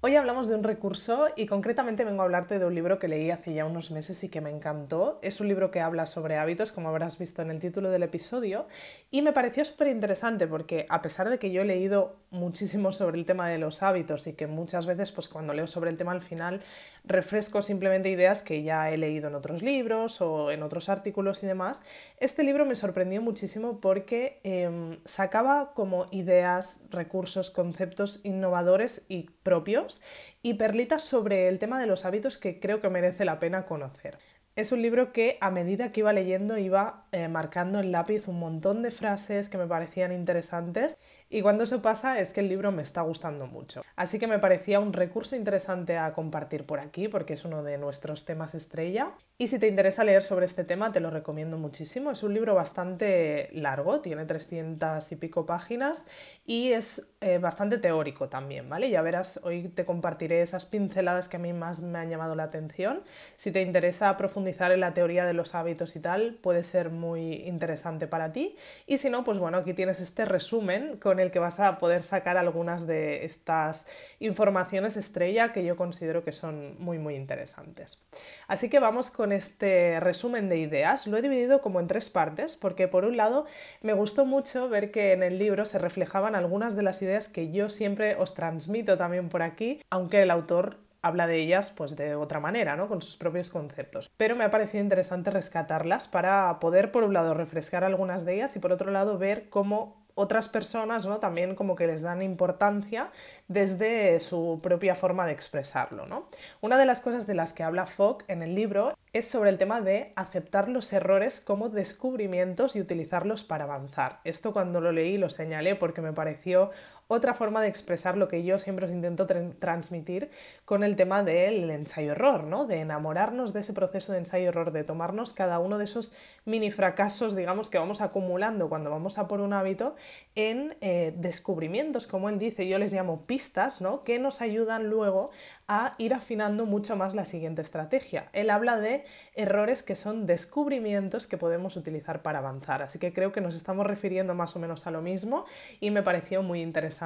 Hoy hablamos de un recurso y concretamente vengo a hablarte de un libro que leí hace ya unos meses y que me encantó. Es un libro que habla sobre hábitos, como habrás visto en el título del episodio, y me pareció súper interesante porque a pesar de que yo he leído muchísimo sobre el tema de los hábitos y que muchas veces pues cuando leo sobre el tema al final refresco simplemente ideas que ya he leído en otros libros o en otros artículos y demás, este libro me sorprendió muchísimo porque em, sacaba como ideas, recursos, conceptos innovadores y propios y perlitas sobre el tema de los hábitos que creo que merece la pena conocer. Es un libro que a medida que iba leyendo iba eh, marcando en lápiz un montón de frases que me parecían interesantes y cuando eso pasa es que el libro me está gustando mucho. Así que me parecía un recurso interesante a compartir por aquí porque es uno de nuestros temas estrella. Y si te interesa leer sobre este tema te lo recomiendo muchísimo. Es un libro bastante largo, tiene 300 y pico páginas y es eh, bastante teórico también, ¿vale? Ya verás, hoy te compartiré esas pinceladas que a mí más me han llamado la atención. Si te interesa profundizar en la teoría de los hábitos y tal, puede ser muy interesante para ti. Y si no, pues bueno, aquí tienes este resumen con el que vas a poder sacar algunas de estas informaciones estrella que yo considero que son muy muy interesantes. Así que vamos con este resumen de ideas. Lo he dividido como en tres partes porque por un lado me gustó mucho ver que en el libro se reflejaban algunas de las ideas que yo siempre os transmito también por aquí, aunque el autor habla de ellas pues de otra manera, ¿no? Con sus propios conceptos. Pero me ha parecido interesante rescatarlas para poder por un lado refrescar algunas de ellas y por otro lado ver cómo otras personas ¿no? también como que les dan importancia desde su propia forma de expresarlo. ¿no? Una de las cosas de las que habla Fogg en el libro es sobre el tema de aceptar los errores como descubrimientos y utilizarlos para avanzar. Esto cuando lo leí lo señalé porque me pareció otra forma de expresar lo que yo siempre os intento transmitir con el tema del ensayo-error, ¿no? De enamorarnos de ese proceso de ensayo-error, de tomarnos cada uno de esos mini fracasos, digamos, que vamos acumulando cuando vamos a por un hábito en eh, descubrimientos, como él dice, yo les llamo pistas, ¿no? Que nos ayudan luego a ir afinando mucho más la siguiente estrategia. Él habla de errores que son descubrimientos que podemos utilizar para avanzar, así que creo que nos estamos refiriendo más o menos a lo mismo y me pareció muy interesante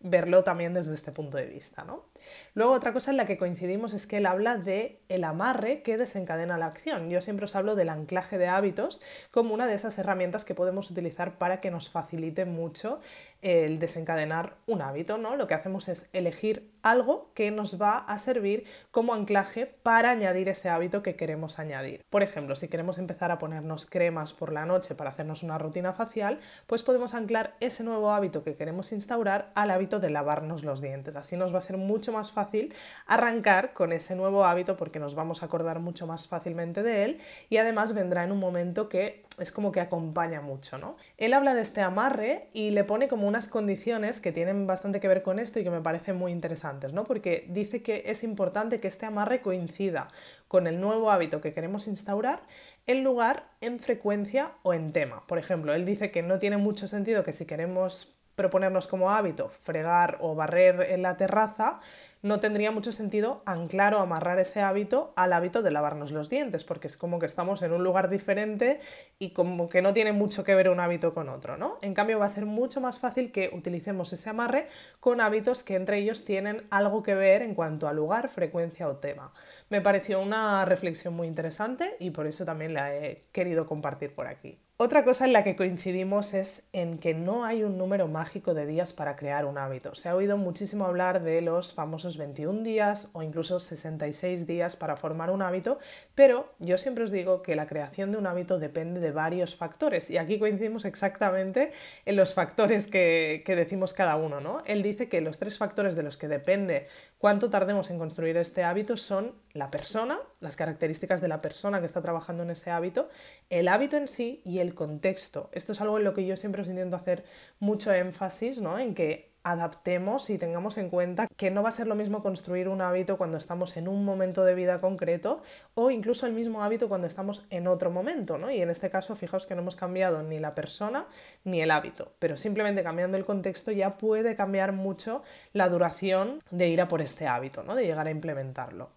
verlo también desde este punto de vista. ¿no? Luego otra cosa en la que coincidimos es que él habla de el amarre que desencadena la acción. Yo siempre os hablo del anclaje de hábitos como una de esas herramientas que podemos utilizar para que nos facilite mucho el desencadenar un hábito. ¿no? Lo que hacemos es elegir algo que nos va a servir como anclaje para añadir ese hábito que queremos añadir. Por ejemplo, si queremos empezar a ponernos cremas por la noche para hacernos una rutina facial, pues podemos anclar ese nuevo hábito que queremos instaurar al hábito de lavarnos los dientes. Así nos va a ser mucho más fácil arrancar con ese nuevo hábito porque nos vamos a acordar mucho más fácilmente de él y además vendrá en un momento que es como que acompaña mucho, ¿no? Él habla de este amarre y le pone como unas condiciones que tienen bastante que ver con esto y que me parecen muy interesantes, ¿no? Porque dice que es importante que este amarre coincida con el nuevo hábito que queremos instaurar en lugar, en frecuencia o en tema. Por ejemplo, él dice que no tiene mucho sentido que si queremos proponernos como hábito fregar o barrer en la terraza, no tendría mucho sentido anclar o amarrar ese hábito al hábito de lavarnos los dientes, porque es como que estamos en un lugar diferente y como que no tiene mucho que ver un hábito con otro, ¿no? En cambio, va a ser mucho más fácil que utilicemos ese amarre con hábitos que entre ellos tienen algo que ver en cuanto a lugar, frecuencia o tema. Me pareció una reflexión muy interesante y por eso también la he querido compartir por aquí. Otra cosa en la que coincidimos es en que no hay un número mágico de días para crear un hábito. Se ha oído muchísimo hablar de los famosos 21 días o incluso 66 días para formar un hábito, pero yo siempre os digo que la creación de un hábito depende de varios factores y aquí coincidimos exactamente en los factores que, decimos cada uno. ¿no? Él dice que los tres factores de los que depende cuánto tardemos en construir este hábito son la persona, las características de la persona que está trabajando en ese hábito, el hábito en sí y el contexto. Esto es algo en lo que yo siempre os intento hacer mucho énfasis, ¿no? En que adaptemos y tengamos en cuenta que no va a ser lo mismo construir un hábito cuando estamos en un momento de vida concreto o incluso el mismo hábito cuando estamos en otro momento, ¿no? Y en este caso, fijaos que no hemos cambiado ni la persona ni el hábito, pero simplemente cambiando el contexto ya puede cambiar mucho la duración de ir a por este hábito, ¿no? De llegar a implementarlo.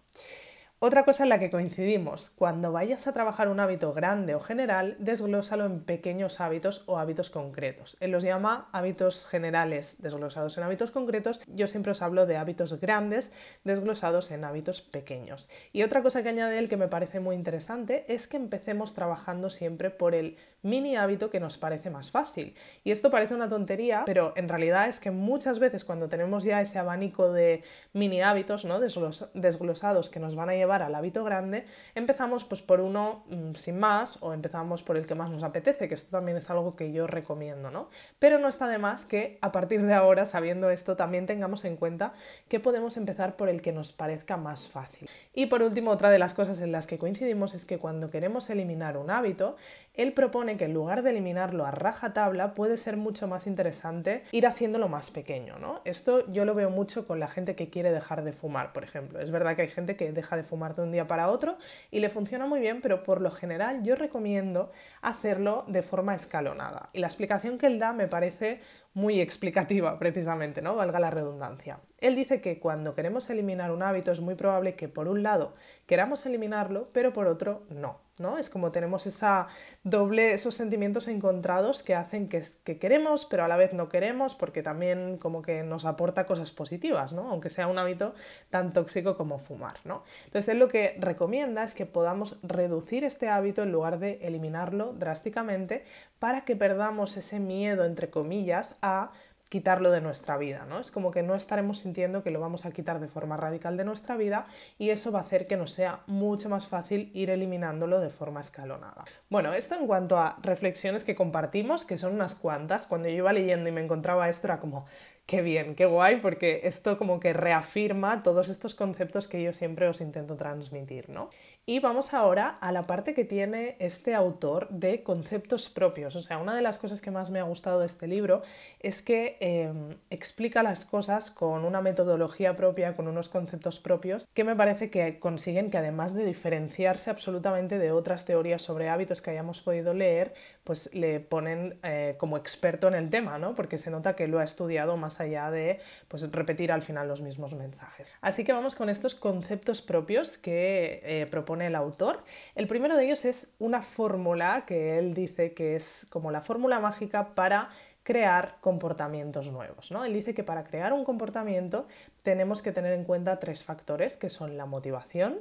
Otra cosa en la que coincidimos, cuando vayas a trabajar un hábito grande o general, desglósalo en pequeños hábitos o hábitos concretos. Él los llama hábitos generales desglosados en hábitos concretos. Yo siempre os hablo de hábitos grandes desglosados en hábitos pequeños. Y otra cosa que añade él que me parece muy interesante es que empecemos trabajando siempre por el mini hábito que nos parece más fácil. Y esto parece una tontería, pero en realidad es que muchas veces cuando tenemos ya ese abanico de mini hábitos ¿no? desglosados que nos van a llevar al hábito grande, empezamos pues por uno mm, sin más o empezamos por el que más nos apetece, que esto también es algo que yo recomiendo, ¿no? Pero no está de más que a partir de ahora, sabiendo esto, también tengamos en cuenta que podemos empezar por el que nos parezca más fácil. Y por último, otra de las cosas en las que coincidimos es que cuando queremos eliminar un hábito, él propone que en lugar de eliminarlo a rajatabla, puede ser mucho más interesante ir haciéndolo más pequeño, ¿no? Esto yo lo veo mucho con la gente que quiere dejar de fumar, por ejemplo. Es verdad que hay gente que deja de fumar de un día para otro y le funciona muy bien, pero por lo general yo recomiendo hacerlo de forma escalonada. Y la explicación que él da me parece muy explicativa, precisamente, ¿no? Valga la redundancia. Él dice que cuando queremos eliminar un hábito es muy probable que por un lado queramos eliminarlo, pero por otro no, ¿no? Es como tenemos esa doble, esos sentimientos encontrados que hacen que, que queremos, pero a la vez no queremos, porque también como que nos aporta cosas positivas, ¿no? Aunque sea un hábito tan tóxico como fumar, ¿no? Entonces él lo que recomienda es que podamos reducir este hábito en lugar de eliminarlo drásticamente para que perdamos ese miedo, entre comillas, a quitarlo de nuestra vida, ¿no? Es como que no estaremos sintiendo que lo vamos a quitar de forma radical de nuestra vida y eso va a hacer que nos sea mucho más fácil ir eliminándolo de forma escalonada. Bueno, esto en cuanto a reflexiones que compartimos, que son unas cuantas, cuando yo iba leyendo y me encontraba esto era como, Qué bien, qué guay, porque esto como que reafirma todos estos conceptos que yo siempre os intento transmitir, ¿no? Y vamos ahora a la parte que tiene este autor de conceptos propios. O sea, una de las cosas que más me ha gustado de este libro es que em, explica las cosas con una metodología propia, con unos conceptos propios, que me parece que consiguen que además de diferenciarse absolutamente de otras teorías sobre hábitos que hayamos podido leer, pues le ponen eh, como experto en el tema, ¿no? Porque se nota que lo ha estudiado más allá de pues, repetir al final los mismos mensajes. Así que vamos con estos conceptos propios que eh, propone el autor. El primero de ellos es una fórmula que él dice que es como la fórmula mágica para crear comportamientos nuevos. ¿no? Él dice que para crear un comportamiento tenemos que tener en cuenta tres factores, que son la motivación,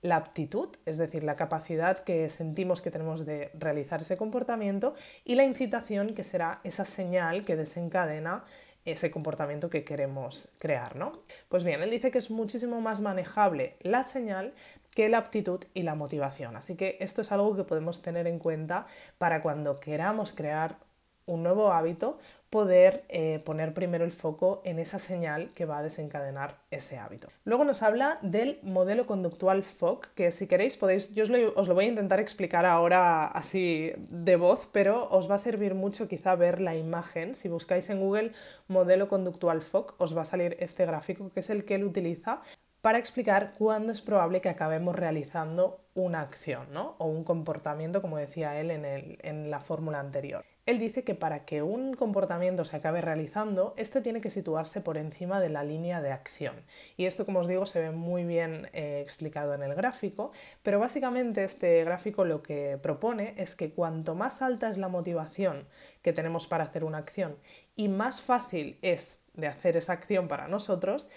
la aptitud, es decir, la capacidad que sentimos que tenemos de realizar ese comportamiento, y la incitación, que será esa señal que desencadena ese comportamiento que queremos crear, ¿no? Pues bien, él dice que es muchísimo más manejable la señal que la aptitud y la motivación. Así que esto es algo que podemos tener en cuenta para cuando queramos crear un nuevo hábito, poder eh, poner primero el foco en esa señal que va a desencadenar ese hábito. Luego nos habla del modelo conductual FOC, que si queréis podéis, yo os lo, voy a intentar explicar ahora así de voz, pero os va a servir mucho quizá ver la imagen. Si buscáis en Google modelo conductual FOC, os va a salir este gráfico que es el que él utiliza para explicar cuándo es probable que acabemos realizando una acción ¿no? o un comportamiento, como decía él en la fórmula anterior. Él dice que para que un comportamiento se acabe realizando, este tiene que situarse por encima de la línea de acción. Y esto, como os digo, se ve muy bien eh, explicado en el gráfico, pero básicamente este gráfico lo que propone es que cuanto más alta es la motivación que tenemos para hacer una acción y más fácil es de hacer esa acción para nosotros,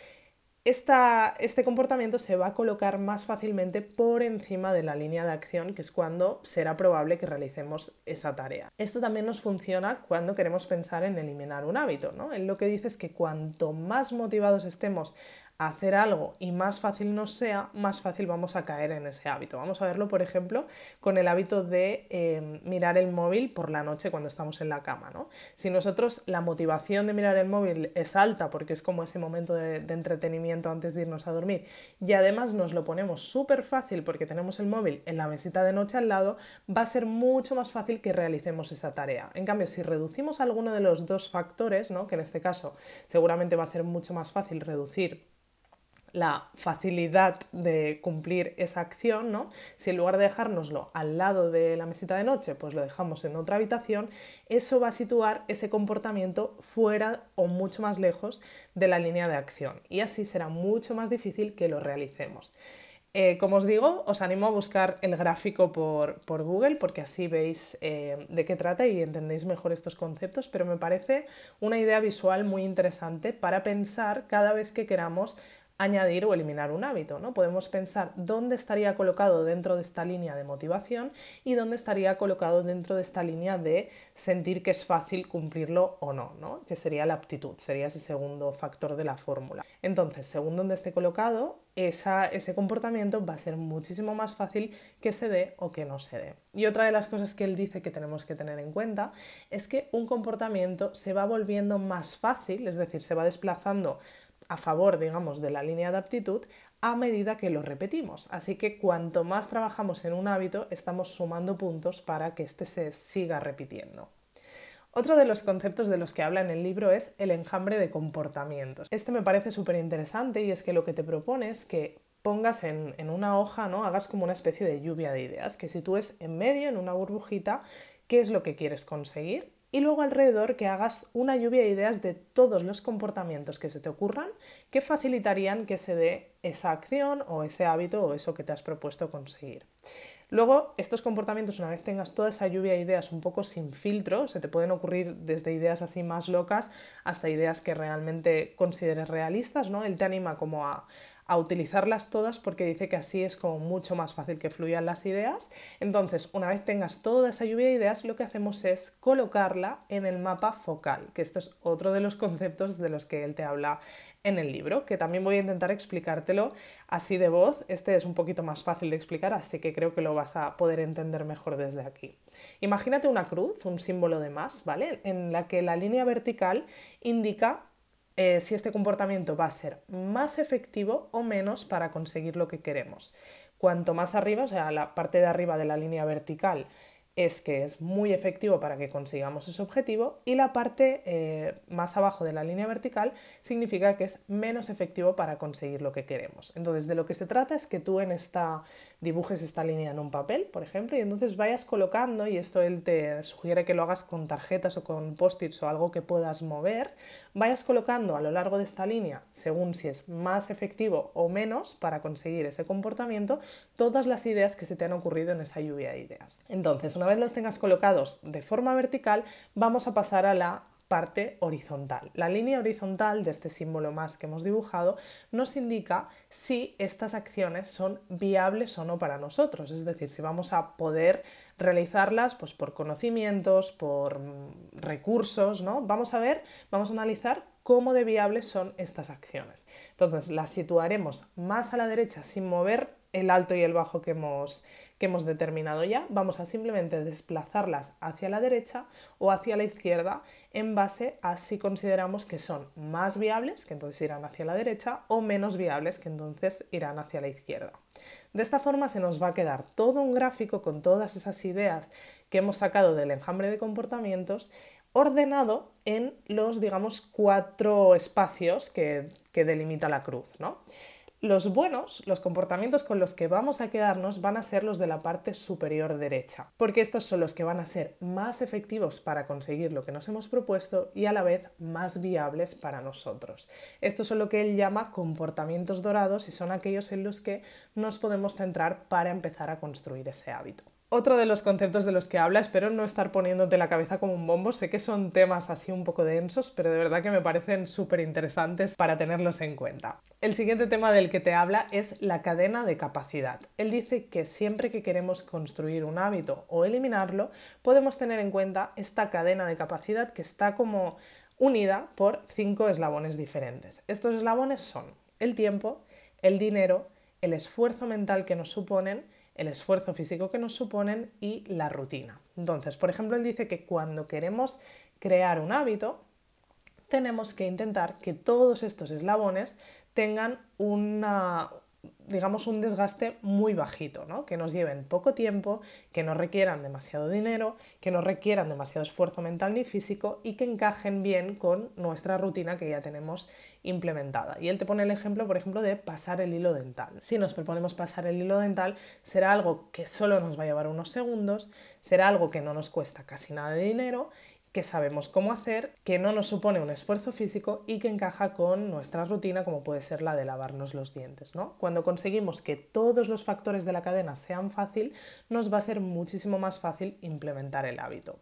este comportamiento se va a colocar más fácilmente por encima de la línea de acción, que es cuando será probable que realicemos esa tarea. Esto también nos funciona cuando queremos pensar en eliminar un hábito. ¿no? Él lo que dice es que cuanto más motivados estemos hacer algo y más fácil nos sea, más fácil vamos a caer en ese hábito. Vamos a verlo, por ejemplo, con el hábito de em, mirar el móvil por la noche cuando estamos en la cama. ¿no? Si nosotros la motivación de mirar el móvil es alta porque es como ese momento de, entretenimiento antes de irnos a dormir y además nos lo ponemos súper fácil porque tenemos el móvil en la mesita de noche al lado, va a ser mucho más fácil que realicemos esa tarea. En cambio, si reducimos alguno de los dos factores, ¿no? que en este caso seguramente va a ser mucho más fácil reducir la facilidad de cumplir esa acción, ¿no? Si en lugar de dejárnoslo al lado de la mesita de noche, pues lo dejamos en otra habitación, eso va a situar ese comportamiento fuera o mucho más lejos de la línea de acción y así será mucho más difícil que lo realicemos. Eh, como os digo, os animo a buscar el gráfico por, Google porque así veis eh, de qué trata y entendéis mejor estos conceptos, pero me parece una idea visual muy interesante para pensar cada vez que queramos añadir o eliminar un hábito. ¿no? Podemos pensar dónde estaría colocado dentro de esta línea de motivación y dónde estaría colocado dentro de esta línea de sentir que es fácil cumplirlo o no, ¿no? que sería la aptitud, sería ese segundo factor de la fórmula. Entonces, según donde esté colocado, ese comportamiento va a ser muchísimo más fácil que se dé o que no se dé. Y otra de las cosas que él dice que tenemos que tener en cuenta es que un comportamiento se va volviendo más fácil, es decir, se va desplazando a favor, digamos, de la línea de aptitud a medida que lo repetimos. Así que cuanto más trabajamos en un hábito, estamos sumando puntos para que éste se siga repitiendo. Otro de los conceptos de los que habla en el libro es el enjambre de comportamientos. Este me parece súper interesante y es que lo que te propone es que pongas en, en, una hoja, ¿no? Hagas como una especie de lluvia de ideas, que sitúes en medio, en una burbujita, qué es lo que quieres conseguir y luego alrededor que hagas una lluvia de ideas de todos los comportamientos que se te ocurran que facilitarían que se dé esa acción o ese hábito o eso que te has propuesto conseguir. Luego, estos comportamientos, una vez tengas toda esa lluvia de ideas un poco sin filtro, se te pueden ocurrir desde ideas así más locas hasta ideas que realmente consideres realistas, ¿no? Él te anima como a, a utilizarlas todas porque dice que así es como mucho más fácil que fluyan las ideas. Entonces, una vez tengas toda esa lluvia de ideas, lo que hacemos es colocarla en el mapa focal, que esto es otro de los conceptos de los que él te habla en el libro, que también voy a intentar explicártelo así de voz. Este es un poquito más fácil de explicar, así que creo que lo vas a poder entender mejor desde aquí. Imagínate una cruz, un símbolo de más, ¿vale? En la que la línea vertical indica eh, si este comportamiento va a ser más efectivo o menos para conseguir lo que queremos. Cuanto más arriba, o sea, la parte de arriba de la línea vertical es que es muy efectivo para que consigamos ese objetivo y la parte eh, más abajo de la línea vertical significa que es menos efectivo para conseguir lo que queremos. Entonces, de lo que se trata es que tú en esta dibujes esta línea en un papel, por ejemplo, y entonces vayas colocando, y esto él te sugiere que lo hagas con tarjetas o con post-its o algo que puedas mover, vayas colocando a lo largo de esta línea, según si es más efectivo o menos para conseguir ese comportamiento, todas las ideas que se te han ocurrido en esa lluvia de ideas. Entonces, una vez los tengas colocados de forma vertical, vamos a pasar a la parte horizontal. La línea horizontal de este símbolo más que hemos dibujado nos indica si estas acciones son viables o no para nosotros, es decir, si vamos a poder realizarlas pues, por conocimientos, por recursos, ¿no? Vamos a ver, vamos a analizar cómo de viables son estas acciones. Entonces las situaremos más a la derecha sin mover el alto y el bajo que hemos, que hemos determinado ya, vamos a simplemente desplazarlas hacia la derecha o hacia la izquierda en base a si consideramos que son más viables, que entonces irán hacia la derecha, o menos viables, que entonces irán hacia la izquierda. De esta forma se nos va a quedar todo un gráfico con todas esas ideas que hemos sacado del enjambre de comportamientos ordenado en los, digamos, cuatro espacios que, que delimita la cruz. ¿no? Los buenos, los comportamientos con los que vamos a quedarnos van a ser los de la parte superior derecha, porque estos son los que van a ser más efectivos para conseguir lo que nos hemos propuesto y a la vez más viables para nosotros. Estos son lo que él llama comportamientos dorados y son aquellos en los que nos podemos centrar para empezar a construir ese hábito. Otro de los conceptos de los que habla, espero no estar poniéndote la cabeza como un bombo, sé que son temas así un poco densos, pero de verdad que me parecen súper interesantes para tenerlos en cuenta. El siguiente tema del que te habla es la cadena de capacidad. Él dice que siempre que queremos construir un hábito o eliminarlo, podemos tener en cuenta esta cadena de capacidad que está como unida por cinco eslabones diferentes. Estos eslabones son el tiempo, el dinero, el esfuerzo mental que nos suponen, el esfuerzo físico que nos suponen y la rutina. Entonces, por ejemplo, él dice que cuando queremos crear un hábito, tenemos que intentar que todos estos eslabones tengan una, digamos, un desgaste muy bajito, ¿no? que nos lleven poco tiempo, que no requieran demasiado dinero, que no requieran demasiado esfuerzo mental ni físico y que encajen bien con nuestra rutina que ya tenemos implementada. Y él te pone el ejemplo, por ejemplo, de pasar el hilo dental. Si nos proponemos pasar el hilo dental, será algo que solo nos va a llevar unos segundos, será algo que no nos cuesta casi nada de dinero que sabemos cómo hacer, que no nos supone un esfuerzo físico y que encaja con nuestra rutina como puede ser la de lavarnos los dientes. ¿no? Cuando conseguimos que todos los factores de la cadena sean fácil, nos va a ser muchísimo más fácil implementar el hábito.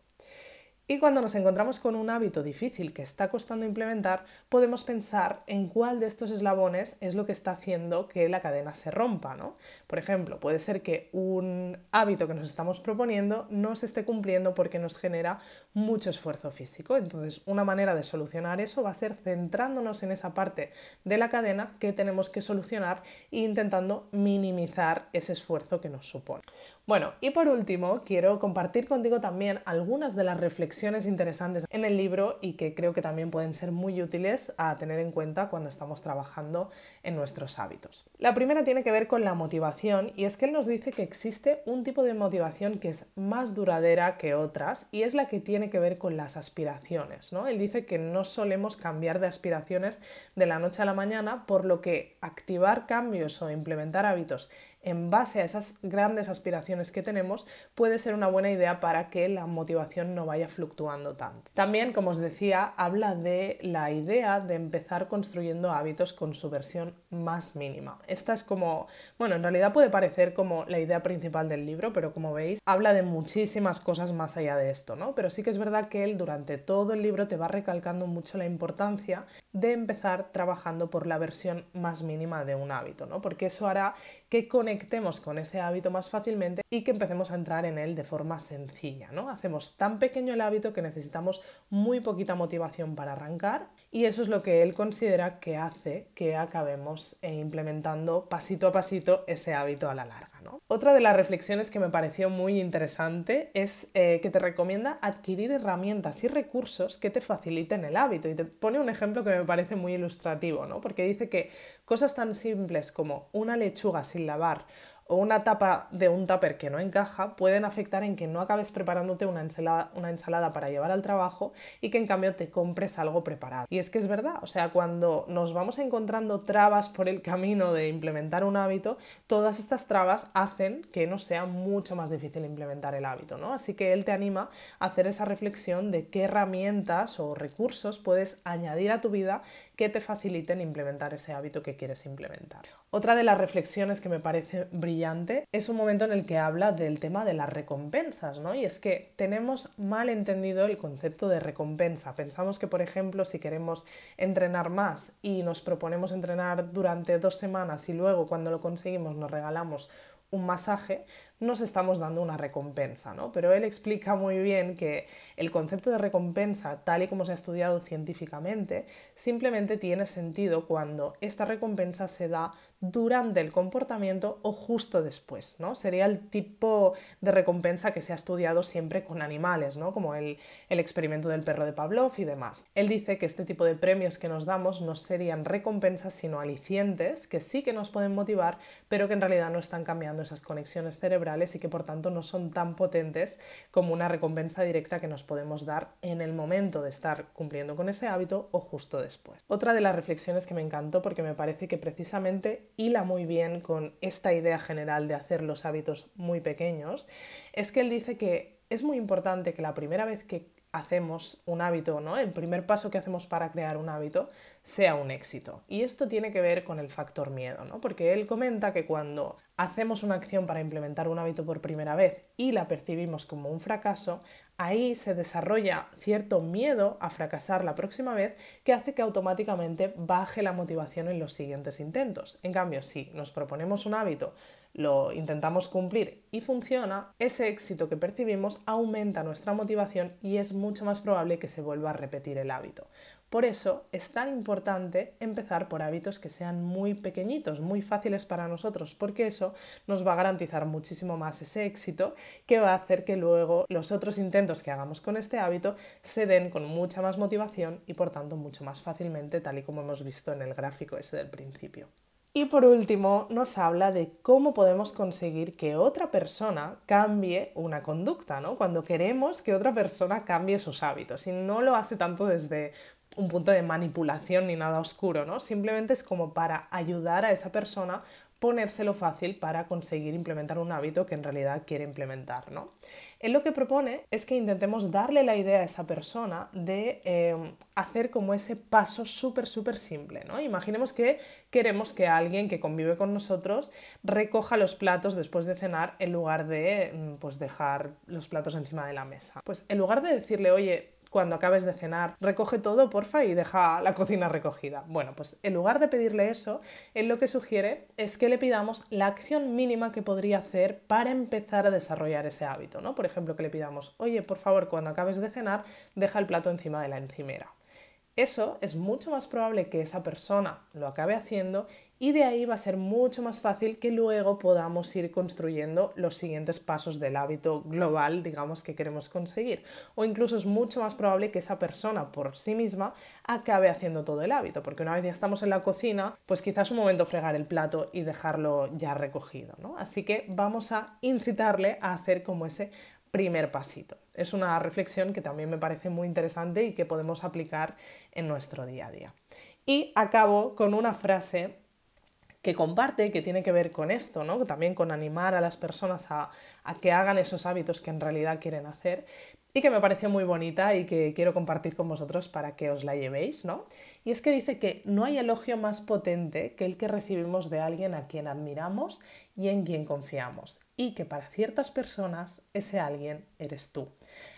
Y cuando nos encontramos con un hábito difícil que está costando implementar, podemos pensar en cuál de estos eslabones es lo que está haciendo que la cadena se rompa. ¿no? Por ejemplo, puede ser que un hábito que nos estamos proponiendo no se esté cumpliendo porque nos genera mucho esfuerzo físico. Entonces, una manera de solucionar eso va a ser centrándonos en esa parte de la cadena que tenemos que solucionar e intentando minimizar ese esfuerzo que nos supone. Bueno, y por último, quiero compartir contigo también algunas de las reflexiones interesantes en el libro y que creo que también pueden ser muy útiles a tener en cuenta cuando estamos trabajando en nuestros hábitos. La primera tiene que ver con la motivación y es que él nos dice que existe un tipo de motivación que es más duradera que otras y es la que tiene que ver con las aspiraciones. ¿no? Él dice que no solemos cambiar de aspiraciones de la noche a la mañana, por lo que activar cambios o implementar hábitos en base a esas grandes aspiraciones que tenemos, puede ser una buena idea para que la motivación no vaya fluctuando tanto. También, como os decía, habla de la idea de empezar construyendo hábitos con su versión más mínima. Esta es como, bueno, en realidad puede parecer como la idea principal del libro, pero como veis, habla de muchísimas cosas más allá de esto, ¿no? Pero sí que es verdad que él durante todo el libro te va recalcando mucho la importancia de empezar trabajando por la versión más mínima de un hábito, ¿no? Porque eso hará que conectemos con ese hábito más fácilmente y que empecemos a entrar en él de forma sencilla, ¿no? Hacemos tan pequeño el hábito que necesitamos muy poquita motivación para arrancar y eso es lo que él considera que hace que acabemos eh, implementando pasito a pasito ese hábito a la larga. Otra de las reflexiones que me pareció muy interesante es eh, que te recomienda adquirir herramientas y recursos que te faciliten el hábito y te pone un ejemplo que me parece muy ilustrativo, ¿no? porque dice que cosas tan simples como una lechuga sin lavar o una tapa de un tupper que no encaja pueden afectar en que no acabes preparándote una ensalada, una ensalada para llevar al trabajo y que en cambio te compres algo preparado. Y es que es verdad, o sea, cuando nos vamos encontrando trabas por el camino de implementar un hábito, todas estas trabas hacen que nos sea mucho más difícil implementar el hábito, ¿no? Así que él te anima a hacer esa reflexión de qué herramientas o recursos puedes añadir a tu vida que te faciliten implementar ese hábito que quieres implementar. Otra de las reflexiones que me parece brillante es un momento en el que habla del tema de las recompensas, ¿no? Y es que tenemos mal entendido el concepto de recompensa. Pensamos que, por ejemplo, si queremos entrenar más y nos proponemos entrenar durante dos semanas y luego cuando lo conseguimos nos regalamos un masaje, nos estamos dando una recompensa, ¿no? Pero él explica muy bien que el concepto de recompensa, tal y como se ha estudiado científicamente, simplemente tiene sentido cuando esta recompensa se da durante el comportamiento o justo después, ¿no? Sería el tipo de recompensa que se ha estudiado siempre con animales, ¿no? Como el, el experimento del perro de Pavlov y demás. Él dice que este tipo de premios que nos damos no serían recompensas, sino alicientes, que sí que nos pueden motivar, pero que en realidad no están cambiando esas conexiones cerebrales y que por tanto no son tan potentes como una recompensa directa que nos podemos dar en el momento de estar cumpliendo con ese hábito o justo después. Otra de las reflexiones que me encantó porque me parece que precisamente hila muy bien con esta idea general de hacer los hábitos muy pequeños es que él dice que es muy importante que la primera vez que hacemos un hábito, ¿no? El primer paso que hacemos para crear un hábito sea un éxito. Y esto tiene que ver con el factor miedo, ¿no? Porque él comenta que cuando hacemos una acción para implementar un hábito por primera vez y la percibimos como un fracaso, ahí se desarrolla cierto miedo a fracasar la próxima vez que hace que automáticamente baje la motivación en los siguientes intentos. En cambio, si nos proponemos un hábito lo intentamos cumplir y funciona, ese éxito que percibimos aumenta nuestra motivación y es mucho más probable que se vuelva a repetir el hábito. Por eso es tan importante empezar por hábitos que sean muy pequeñitos, muy fáciles para nosotros, porque eso nos va a garantizar muchísimo más ese éxito que va a hacer que luego los otros intentos que hagamos con este hábito se den con mucha más motivación y por tanto mucho más fácilmente, tal y como hemos visto en el gráfico ese del principio. Y por último, nos habla de cómo podemos conseguir que otra persona cambie una conducta, ¿no? Cuando queremos que otra persona cambie sus hábitos y no lo hace tanto desde un punto de manipulación ni nada oscuro, ¿no? Simplemente es como para ayudar a esa persona ponérselo fácil para conseguir implementar un hábito que en realidad quiere implementar. ¿no? Él lo que propone es que intentemos darle la idea a esa persona de eh, hacer como ese paso súper, súper simple. ¿no? Imaginemos que queremos que alguien que convive con nosotros recoja los platos después de cenar en lugar de mm, pues, dejar los platos encima de la mesa. Pues en lugar de decirle, oye, cuando acabes de cenar, recoge todo, porfa, y deja la cocina recogida. Bueno, pues en lugar de pedirle eso, él lo que sugiere es que le pidamos la acción mínima que podría hacer para empezar a desarrollar ese hábito, ¿no? Por ejemplo, que le pidamos, oye, por favor, cuando acabes de cenar, deja el plato encima de la encimera. Eso es mucho más probable que esa persona lo acabe haciendo y de ahí va a ser mucho más fácil que luego podamos ir construyendo los siguientes pasos del hábito global, digamos, que queremos conseguir. O incluso es mucho más probable que esa persona por sí misma acabe haciendo todo el hábito, porque una vez ya estamos en la cocina, pues quizás un momento fregar el plato y dejarlo ya recogido, ¿no? Así que vamos a incitarle a hacer como ese primer pasito. Es una reflexión que también me parece muy interesante y que podemos aplicar en nuestro día a día. Y acabo con una frase que comparte, que tiene que ver con esto, ¿no? también con animar a las personas a, a que hagan esos hábitos que en realidad quieren hacer, y que me pareció muy bonita y que quiero compartir con vosotros para que os la llevéis, ¿no? Y es que dice que no hay elogio más potente que el que recibimos de alguien a quien admiramos y en quien confiamos, y que para ciertas personas ese alguien eres tú.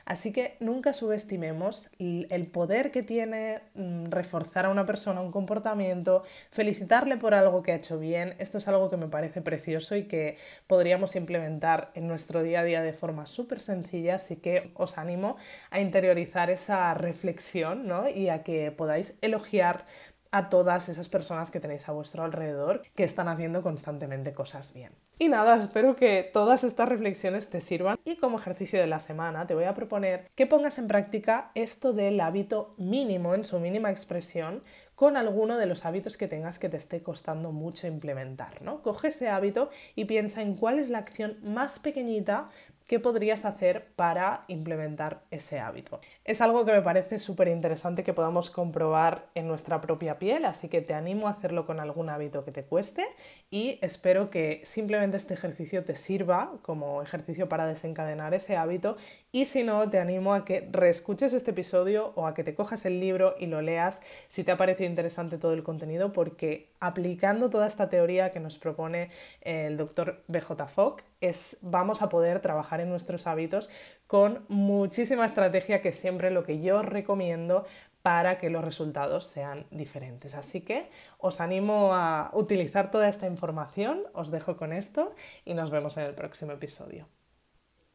Así que nunca subestimemos el poder que tiene mm, reforzar a una persona un comportamiento, felicitarle por algo que ha hecho bien. Esto es algo que me parece precioso y que podríamos implementar en nuestro día a día de forma súper sencilla, así que os animo a interiorizar esa reflexión ¿no? y a que podáis elogiar a todas esas personas que tenéis a vuestro alrededor que están haciendo constantemente cosas bien. Y nada, espero que todas estas reflexiones te sirvan y como ejercicio de la semana te voy a proponer que pongas en práctica esto del hábito mínimo en su mínima expresión con alguno de los hábitos que tengas que te esté costando mucho implementar, ¿no? Coge ese hábito y piensa en cuál es la acción más pequeñita ¿Qué podrías hacer para implementar ese hábito? Es algo que me parece súper interesante que podamos comprobar en nuestra propia piel, así que te animo a hacerlo con algún hábito que te cueste y espero que simplemente este ejercicio te sirva como ejercicio para desencadenar ese hábito y si no, te animo a que reescuches este episodio o a que te cojas el libro y lo leas si te ha parecido interesante todo el contenido porque aplicando toda esta teoría que nos propone el doctor BJ Fogg, vamos a poder trabajar en nuestros hábitos con muchísima estrategia, que es siempre lo que yo recomiendo para que los resultados sean diferentes. Así que os animo a utilizar toda esta información, os dejo con esto y nos vemos en el próximo episodio.